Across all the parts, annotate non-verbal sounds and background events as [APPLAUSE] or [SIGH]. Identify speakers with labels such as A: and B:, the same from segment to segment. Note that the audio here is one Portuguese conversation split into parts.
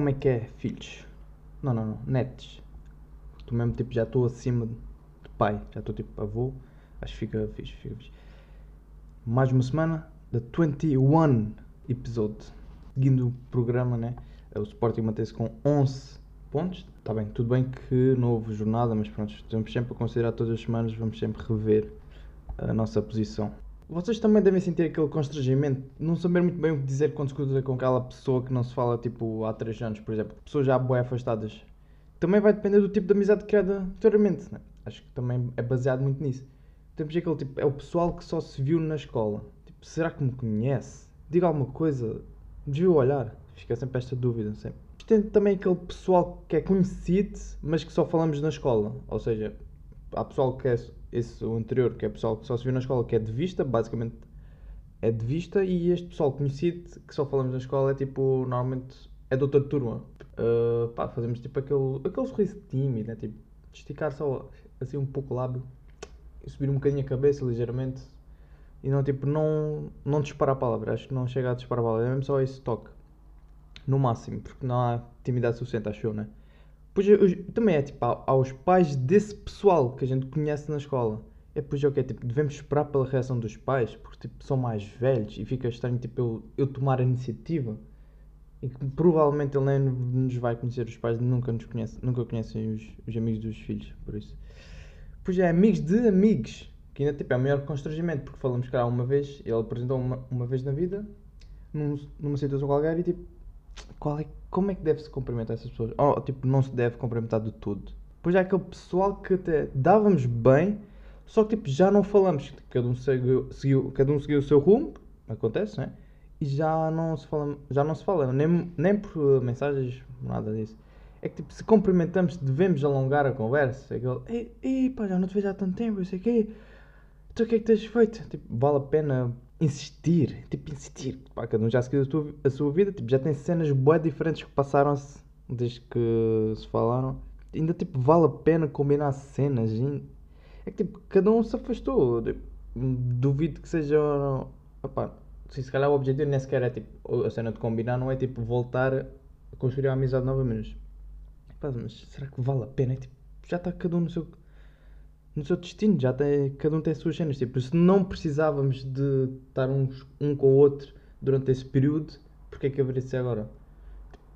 A: como é que é, filhos? Não, não, não, netos. Tu mesmo, tipo, já estou acima de pai. Já estou, tipo, avô. Acho que fica fixe, fica fixe. Mais uma semana da 21 episode. Seguindo o programa, né? O Sporting mantém-se com 11 pontos. Está bem, tudo bem que não houve jornada, mas pronto, estamos sempre a considerar todas as semanas, vamos sempre rever a nossa posição. Vocês também devem sentir aquele constrangimento, não saber muito bem o que dizer quando se cruza com aquela pessoa que não se fala tipo há 3 anos, por exemplo. Pessoas já bem afastadas. Também vai depender do tipo de amizade criada anteriormente, né? Acho que também é baseado muito nisso. Temos aquele tipo, é o pessoal que só se viu na escola. Tipo, será que me conhece? Diga alguma coisa, desvio o olhar. Fica sempre esta dúvida, sempre. Tem também aquele pessoal que é conhecido, mas que só falamos na escola. Ou seja, há pessoal que é esse o anterior, que é pessoal que só se viu na escola, que é de vista, basicamente é de vista, e este pessoal conhecido, que só falamos na escola, é tipo, normalmente é de outra turma. Uh, pá, fazemos tipo aquele, aquele sorriso tímido, né? Tipo, esticar só assim um pouco o lábio, subir um bocadinho a cabeça ligeiramente, e não tipo, não, não disparar a palavra, acho que não chega a disparar a palavra, é mesmo só esse toque. No máximo, porque não há intimidade suficiente, acho eu, né? Pois também é tipo aos pais desse pessoal que a gente conhece na escola. É pois é o que é tipo, devemos esperar pela reação dos pais, porque tipo, são mais velhos e fica estranho tipo, eu, eu tomar a iniciativa. E que provavelmente ele nem nos vai conhecer, os pais nunca nos conhecem, nunca conhecem os, os amigos dos filhos, por isso. Pois é, amigos de amigos, que ainda tipo, é o maior constrangimento, porque falamos que uma vez, ele apresentou uma, uma vez na vida, num, numa situação qualquer, e tipo, qual é, como é que deve-se cumprimentar essas pessoas? Ou, oh, tipo, não se deve cumprimentar de tudo. Pois é aquele pessoal que até dávamos bem, só que tipo, já não falamos. Cada um seguiu, seguiu, cada um seguiu o seu rumo, acontece, né? E já não se fala, já não se fala nem, nem por mensagens, nada disso. É que tipo, se cumprimentamos, devemos alongar a conversa. Aquele, ei, ei pá, já não te vejo há tanto tempo, eu sei o quê. Então o que é que tens feito? Tipo, vale a pena insistir, tipo, insistir. Pá, cada um já seguiu a sua, a sua vida, tipo, já tem cenas boas diferentes que passaram-se desde que se falaram. Ainda, tipo, vale a pena combinar cenas. É que, tipo, cada um se afastou. Tipo, duvido que seja. Opá, se calhar o objetivo nem sequer é, tipo, a cena de combinar não é, tipo, voltar a construir a amizade novamente. Mas, mas será que vale a pena? É, tipo, já está cada um no seu no seu destino, já tem, cada um tem as suas cenas. Tipo, se não precisávamos de estar uns, um com o outro durante esse período, porque é que haveria de ser agora?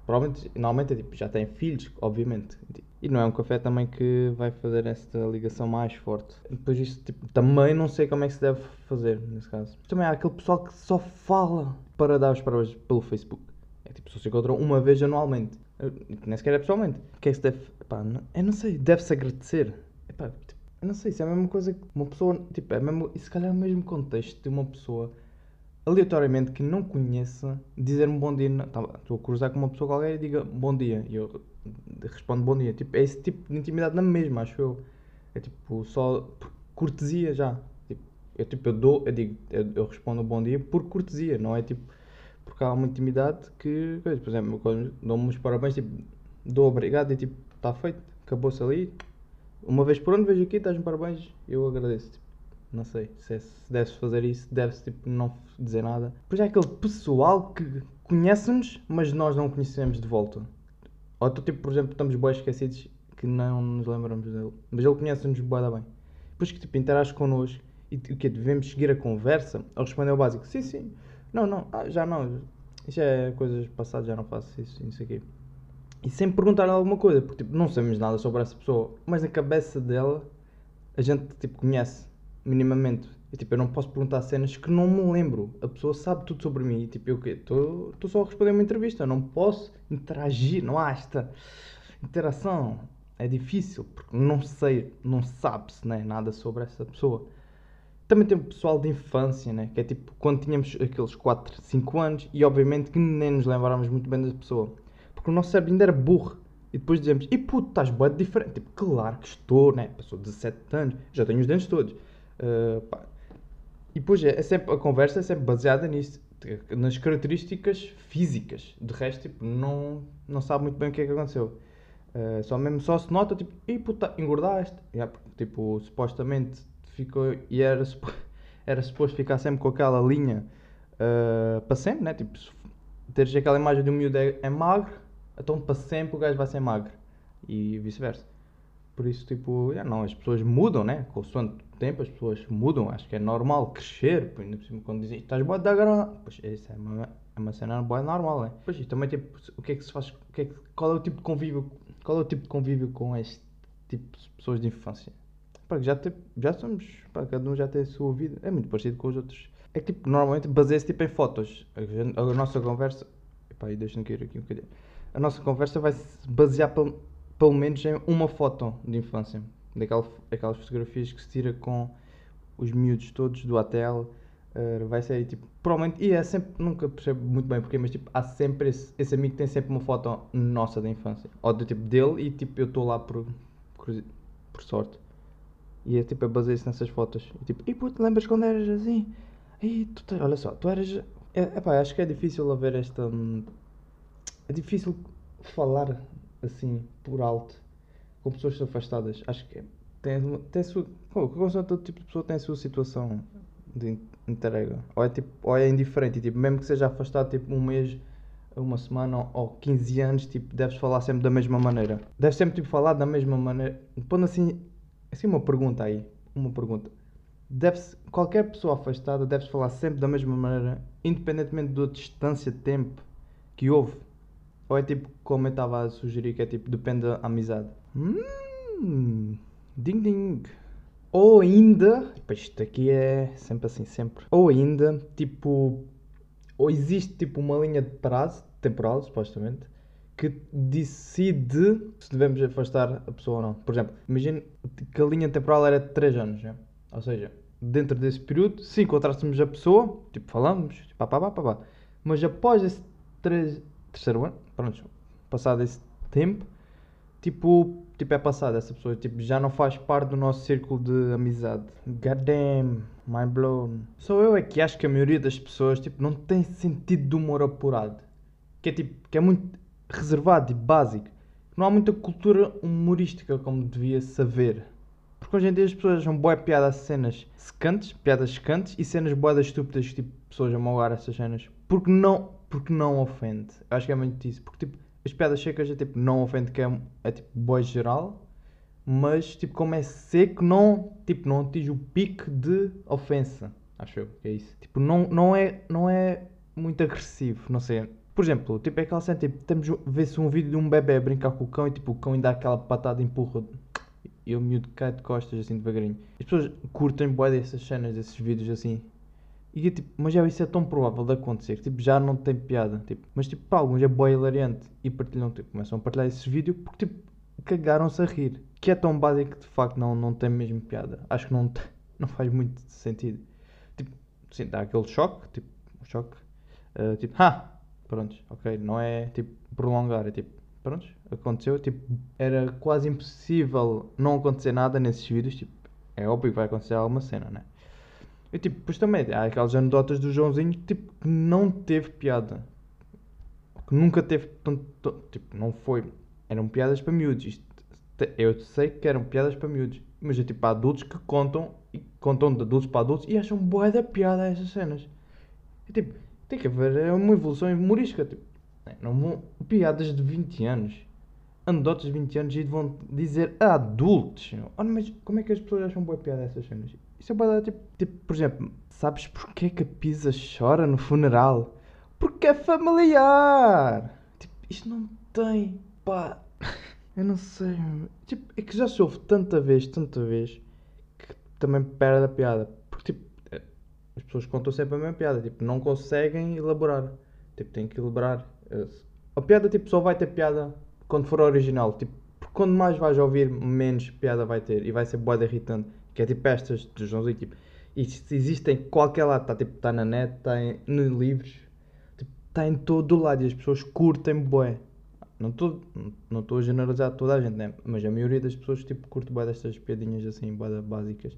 A: Provavelmente, normalmente é tipo, já tem filhos, obviamente. E não é um café também que vai fazer esta ligação mais forte. Depois isto, tipo, também não sei como é que se deve fazer, nesse caso. Também há aquele pessoal que só fala para dar os parabéns pelo Facebook. É tipo, só se encontram uma vez anualmente. Nem sequer é pessoalmente. O que é que se deve... Epá, não, eu não sei, deve-se agradecer. Epá, tipo, eu não sei, se é a mesma coisa que uma pessoa. Tipo, é mesmo, se calhar é o mesmo contexto de uma pessoa aleatoriamente que não conheça dizer-me bom dia. Tá, estou a cruzar com uma pessoa qualquer e diga bom dia. E eu respondo bom dia. Tipo, é esse tipo de intimidade na mesma, acho eu. É tipo, só por cortesia já. Tipo, eu, tipo, eu dou, eu digo, eu, eu respondo bom dia por cortesia, não é tipo. Porque há uma intimidade que, por exemplo, quando dou-me os parabéns, tipo, dou obrigado e tipo, está feito, acabou-se ali, uma vez por ano vejo aqui, estás-me parabéns, eu agradeço. Tipo, não sei se, é, se deves fazer isso, deves tipo, não dizer nada. Pois é aquele pessoal que conhece-nos, mas nós não conhecemos de volta. Ou tu, tipo, por exemplo, estamos bem esquecidos que não nos lembramos dele. Mas ele conhece-nos bem, bem. Depois que tipo, interage connosco e o que devemos seguir a conversa, ou responder o básico, sim, sim, não, não, ah, já não, isso é coisas passadas, já não faço isso, isso aqui e sem perguntar alguma coisa, porque tipo, não sabemos nada sobre essa pessoa, mas na cabeça dela a gente tipo, conhece minimamente. E tipo, eu não posso perguntar cenas que não me lembro. A pessoa sabe tudo sobre mim. E tipo, eu estou só a responder uma entrevista, eu não posso interagir, não há esta interação. É difícil, porque não sei, não sabe-se né, nada sobre essa pessoa. Também tem o pessoal de infância, né? Que é tipo quando tínhamos aqueles 4, 5 anos e obviamente que nem nos lembrávamos muito bem da pessoa porque o nosso cérebro ainda era burro. E depois dizemos, e puto, estás boa diferente. Tipo, claro que estou, né? Passou 17 anos, já tenho os dentes todos. Uh, e depois é, é, sempre, a conversa é sempre baseada nisso, nas características físicas. De resto, tipo, não, não sabe muito bem o que é que aconteceu. Uh, só mesmo só se nota, tipo, e puta, engordaste. Yeah, tipo, supostamente ficou, e era, [LAUGHS] era suposto ficar sempre com aquela linha uh, para sempre, né? Tipo, teres aquela imagem de um miúdo é, é magro, então para sempre o gajo vai ser magro. E vice-versa. Por isso, tipo, não, as pessoas mudam, né? Consoante o tempo, as pessoas mudam. Acho que é normal crescer. Ainda por cima, quando dizem estás boa da grana. Pois isso é uma, é uma cena boa normal, né? Pois e também, tipo, o que é que se faz? O que é que, qual é o tipo de convívio? Qual é o tipo de convívio com este tipo de pessoas de infância? Pá, já, já somos. Pá, cada um já tem a sua vida. É muito parecido com os outros. É que, tipo, normalmente baseia-se tipo, em fotos. A, a nossa conversa. Epá, e deixa-me cair aqui um bocadinho. A nossa conversa vai se basear pelo, pelo menos em uma foto de infância. Daquela, daquelas fotografias que se tira com os miúdos todos do hotel. Uh, vai ser tipo, provavelmente, e é sempre, nunca percebo muito bem porque, mas tipo, há sempre esse, esse amigo que tem sempre uma foto nossa da infância, ou do tipo dele, e tipo, eu estou lá por, por, por sorte, e é tipo, é baseia-se nessas fotos, e tipo, e puto, lembras quando eras assim? E tu, olha só, tu eras, é, epá, acho que é difícil haver esta, hum, é difícil falar assim, por alto, com pessoas afastadas, acho que é, tem, tem a sua, pô, todo tipo de pessoa tem a sua situação de entrega. Ou é, tipo, ou é indiferente, tipo, mesmo que seja afastado tipo um mês, uma semana ou 15 anos, tipo, deves falar sempre da mesma maneira. Deves sempre tipo, falar da mesma maneira. Pondo assim, assim uma pergunta aí, uma pergunta. Deve qualquer pessoa afastada deve falar sempre da mesma maneira, independentemente da distância de tempo que houve. Ou é tipo, como eu estava a sugerir, que é tipo, depende da amizade. Hum, ding ding. Ou ainda, pá, isto aqui é sempre assim, sempre. Ou ainda, tipo, ou existe tipo uma linha de prazo, temporal, supostamente, que decide se devemos afastar a pessoa ou não. Por exemplo, imagina que a linha temporal era de 3 anos, né? Ou seja, dentro desse período, se encontrássemos a pessoa, tipo, falamos, tipo, pá, pá, pá, pá, pá. mas após esse três, terceiro ano, pronto, passado esse tempo, tipo, tipo, é passado essa pessoa, tipo, já não faz parte do nosso círculo de amizade. God damn, mind blown. Só eu é que acho que a maioria das pessoas, tipo, não tem sentido de humor apurado. Que é tipo, que é muito reservado e básico. Não há muita cultura humorística como devia saber. Porque hoje em dia as pessoas acham boa piada a cenas secantes, piadas secantes e cenas boadas estúpidas, tipo, pessoas a malgar essas cenas. Porque não, porque não ofende. Eu acho que é muito isso. Porque, tipo, as piadas secas é tipo, não ofende, que é, é tipo, boa geral. Mas, tipo, como é seco, não, tipo, não atinge o pico de ofensa. Acho eu é isso. Tipo, não, não, é, não é muito agressivo, não sei. Por exemplo, tipo, é aquela cena, tipo, temos, vê-se um vídeo de um bebê a brincar com o cão e, tipo, o cão ainda dá aquela patada empurra e o miúdo cai de costas, assim, devagarinho. As pessoas curtem bué dessas cenas, desses vídeos, assim. E, tipo, mas já isso é tão provável de acontecer, tipo, já não tem piada. Tipo, mas, tipo, para alguns é bué hilariante. E partilham, tipo, começam a partilhar esse vídeo porque, tipo, cagaram-se a rir. Que é tão básico que, de facto, não, não tem mesmo piada. Acho que não, [LAUGHS] não faz muito sentido. Tipo, sim, dá aquele choque, tipo, um choque. Uh, tipo, ha! Pronto, ok. Não é, tipo, prolongar, é tipo, pronto, aconteceu. Tipo, era quase impossível não acontecer nada nesses vídeos. Tipo, é óbvio que vai acontecer alguma cena, né? E tipo, depois também há aquelas anedotas do Joãozinho que tipo, que não teve piada. Que nunca teve tanto. Tipo, não foi. Eram piadas para miúdos. Isto, eu sei que eram piadas para miúdos. Mas é tipo, adultos que contam e contam de adultos para adultos e acham boa da piada essas cenas. E, tipo, tem que haver é uma evolução humorística. Tipo, não vão. Piadas de 20 anos. Anedotas de 20 anos e vão dizer a adultos. Olha, mas como é que as pessoas acham boa piada essas cenas? Isso é boa tipo, tipo, por exemplo, sabes porquê que a Pisa chora no funeral? Porque é familiar! Tipo, isto não tem. Pá. Eu não sei. Tipo, é que já se ouve tanta vez, tanta vez, que também perde a piada. Porque, tipo, eh, as pessoas contam sempre a mesma piada. Tipo, não conseguem elaborar. Tipo, têm que elaborar. A piada, tipo, só vai ter piada quando for original. Tipo, porque quando mais vais ouvir, menos piada vai ter. E vai ser boa irritante. Que é tipo estas do Joãozinho. Tipo, existem em qualquer lado. Está tipo, tá na net, está nos livros. Tipo, está em todo o lado. E as pessoas curtem bué. Não estou não estou a generalizar toda a gente, né? Mas a maioria das pessoas tipo, curte bué destas piadinhas assim, da- básicas.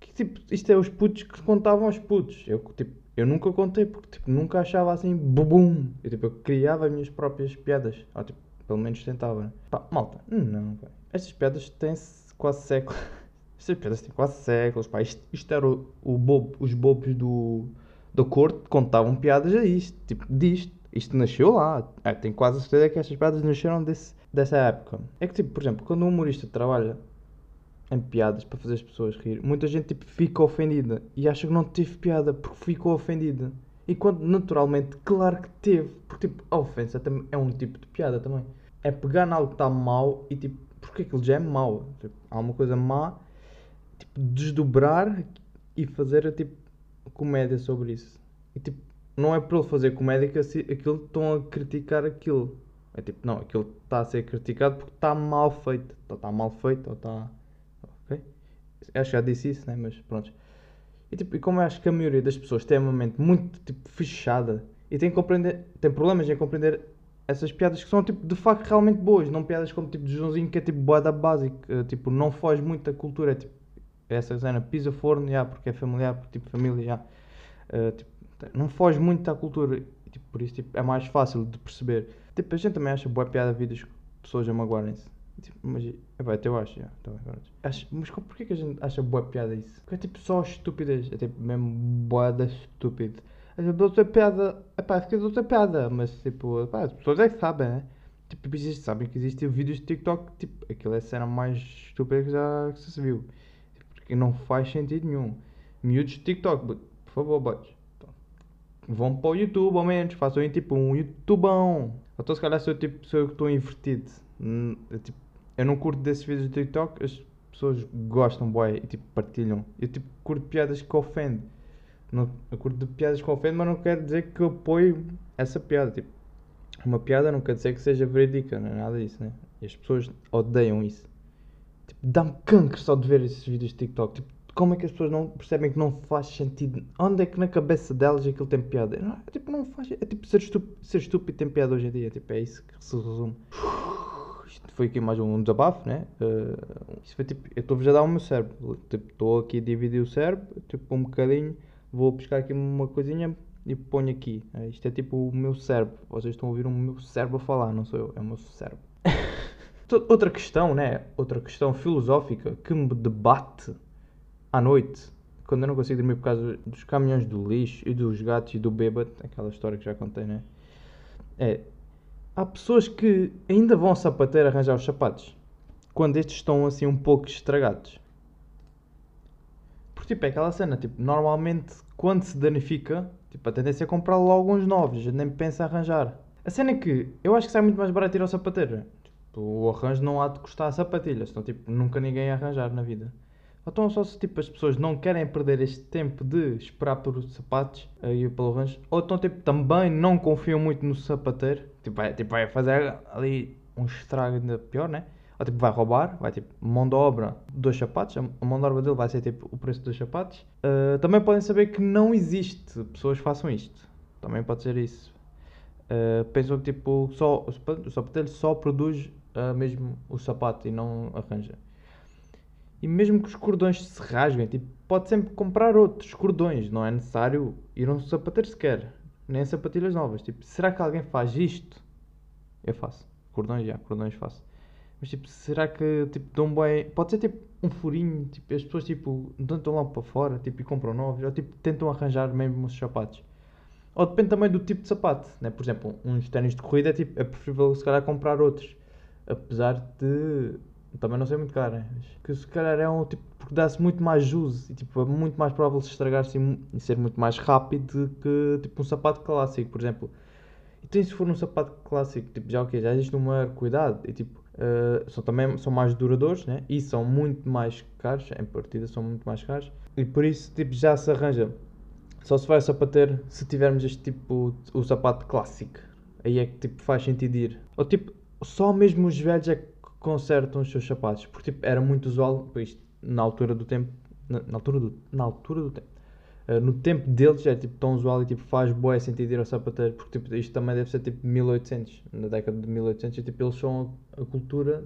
A: Que, tipo, isto é os putos que contavam aos putos. Eu, tipo, eu nunca contei porque tipo, nunca achava assim bubum. Eu, tipo, eu criava as minhas próprias piadas. Ou, tipo, pelo menos tentava. né? Pá, malta, não, pá. Estas piadas têm quase séculos. [LAUGHS] Estas piadas têm quase séculos, pá. Isto, isto era o, o bobo, os bobos do, da corte contavam piadas a isto, tipo, disto. Isto nasceu lá. É, tenho quase certeza que estas piadas nasceram desse, dessa época. É que, tipo, por exemplo, quando um humorista trabalha em piadas para fazer as pessoas rir, muita gente tipo, fica ofendida e acha que não teve piada porque ficou ofendida. E quando naturalmente, claro que teve, porque tipo, a ofensa é um tipo de piada também. É pegar algo que está mau e tipo, porque aquilo já é mau. Tipo, há uma coisa má, tipo, desdobrar e fazer tipo comédia sobre isso. E tipo, não é por ele fazer comédia que aquilo estão a criticar aquilo. É tipo, não, aquilo está a ser criticado porque está mal feito. Ou está mal feito, ou está. Ok? Acho que já disse isso, né? Mas pronto. E, tipo, e como eu acho que a maioria das pessoas tem uma mente muito tipo, fechada e tem, que compreender, tem problemas em compreender essas piadas que são tipo, de facto realmente boas, não piadas como tipo de Joãozinho que é tipo boada básica, tipo, não foge muito da cultura, é tipo essa cena pisa forno, já, porque é familiar, porque tipo família, já. Uh, tipo, não foge muito da cultura, e, tipo, por isso tipo, é mais fácil de perceber. Tipo, a gente também acha boa piada vídeos pessoas a magoarem-se. Tipo, mas, é até eu acho, já. Então, acho, mas porquê que a gente acha boa piada isso? Porque é tipo só estupidez. É tipo mesmo boa da estúpido. As pessoas têm piada. Epá, fica outra piada, mas tipo, epá, as pessoas é que sabem, né? Tipo, existe, sabem que existem vídeos de TikTok, tipo, aquilo é a cena mais estúpida que já que se viu. Porque não faz sentido nenhum. Miúdos de TikTok, por favor, boys. Vão para o YouTube, ao menos, façam tipo um YouTubão. Então se calhar sou tipo, sou eu que estou invertido. Hum, tipo, eu não curto desses vídeos do TikTok, as pessoas gostam, boy, e tipo, partilham. Eu tipo, curto piadas que ofendem. Não, eu curto de piadas que ofendem, mas não quer dizer que eu apoio essa piada. Tipo, uma piada não quer dizer que seja verídica, não é nada disso, né? E as pessoas odeiam isso. Tipo, dá-me cancro só de ver esses vídeos de TikTok. Tipo, como é que as pessoas não percebem que não faz sentido? Onde é que na cabeça delas aquilo tem piada? Não, é, tipo, não faz. É tipo ser estúpido, ser estúpido tem piada hoje em dia. Tipo, é isso que se resume isto foi aqui mais um desabafo, né? Uh, isto foi tipo, eu estou-vos a dar o meu cérebro. Tipo, estou aqui a dividir o cérebro, tipo, um bocadinho, vou buscar aqui uma coisinha e ponho aqui. Uh, isto é tipo o meu cérebro. Vocês estão a ouvir o meu cérebro a falar, não sou eu, é o meu cérebro. [LAUGHS] Outra questão, né? Outra questão filosófica que me debate à noite, quando eu não consigo dormir por causa dos caminhões do lixo e dos gatos e do bêbado, aquela história que já contei, né? É, há pessoas que ainda vão ao sapateiro arranjar os sapatos quando estes estão assim um pouco estragados. Porque tipo, é aquela cena, tipo, normalmente quando se danifica, tipo, a tendência é comprar logo uns novos, nem pensa arranjar. A cena é que eu acho que sai muito mais barato ir ao sapateiro. Tipo, o arranjo não há de custar sapatilhas, então tipo, nunca ninguém ia arranjar na vida. Então só se tipo, as pessoas não querem perder este tempo de esperar por sapatos e pelo arranjo, ou então tipo, também não confiam muito no sapateiro, tipo vai, tipo, vai fazer ali um estrago ainda pior, né? Ou tipo, vai roubar, vai tipo, mão de obra, dois sapatos, a mão de obra dele vai ser tipo o preço dos sapatos. Uh, também podem saber que não existe pessoas que façam isto, também pode ser isso. Uh, pensam que tipo, só, o sapateiro só produz uh, mesmo o sapato e não arranja. E mesmo que os cordões se rasguem, tipo, pode sempre comprar outros cordões, não é necessário ir um sapateiro sequer, nem sapatilhas novas. Tipo, será que alguém faz isto? Eu faço. Cordões, já, cordões faço. Mas tipo, será que tipo, dão bem. Pode ser tipo um furinho, tipo, as pessoas tipo, tentam lá para fora tipo, e compram novos, ou tipo, tentam arranjar mesmo os sapatos. Ou depende também do tipo de sapato, né? Por exemplo, uns ténis de corrida tipo, é preferível se calhar comprar outros. Apesar de também não sei muito caro, né? que se calhar é um tipo, porque dá-se muito mais jus e tipo, é muito mais provável se estragar-se e, ser muito mais rápido que tipo um sapato clássico, por exemplo. Então se for um sapato clássico, tipo, já o okay, já existe um maior cuidado e tipo, uh, são também são mais duradouros, né? E são muito mais caros, em partida são muito mais caros. E por isso, tipo, já se arranja. Só se vai sapateiro se tivermos este tipo, o sapato clássico. Aí é que tipo faz sentido ir. Ou tipo, só mesmo os velhos é que consertam os seus sapatos. Porque tipo, era muito usual, isto, na altura do tempo, na, na, altura do, na altura do tempo, uh, no tempo deles é tipo tão usual e tipo faz boa sentido ir ao sapateiro, porque tipo, isto também deve ser tipo 1800, na década de 1800, e tipo eles são a cultura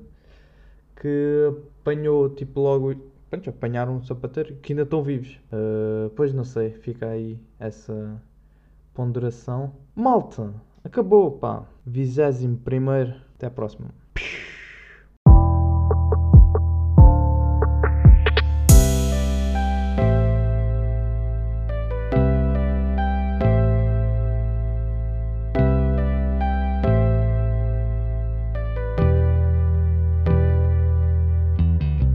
A: que apanhou tipo logo, pronto, apanharam um sapateiro que ainda estão vivos. Uh, pois não sei, fica aí essa ponderação. Malta, acabou pá, 21 primeiro, até a próxima.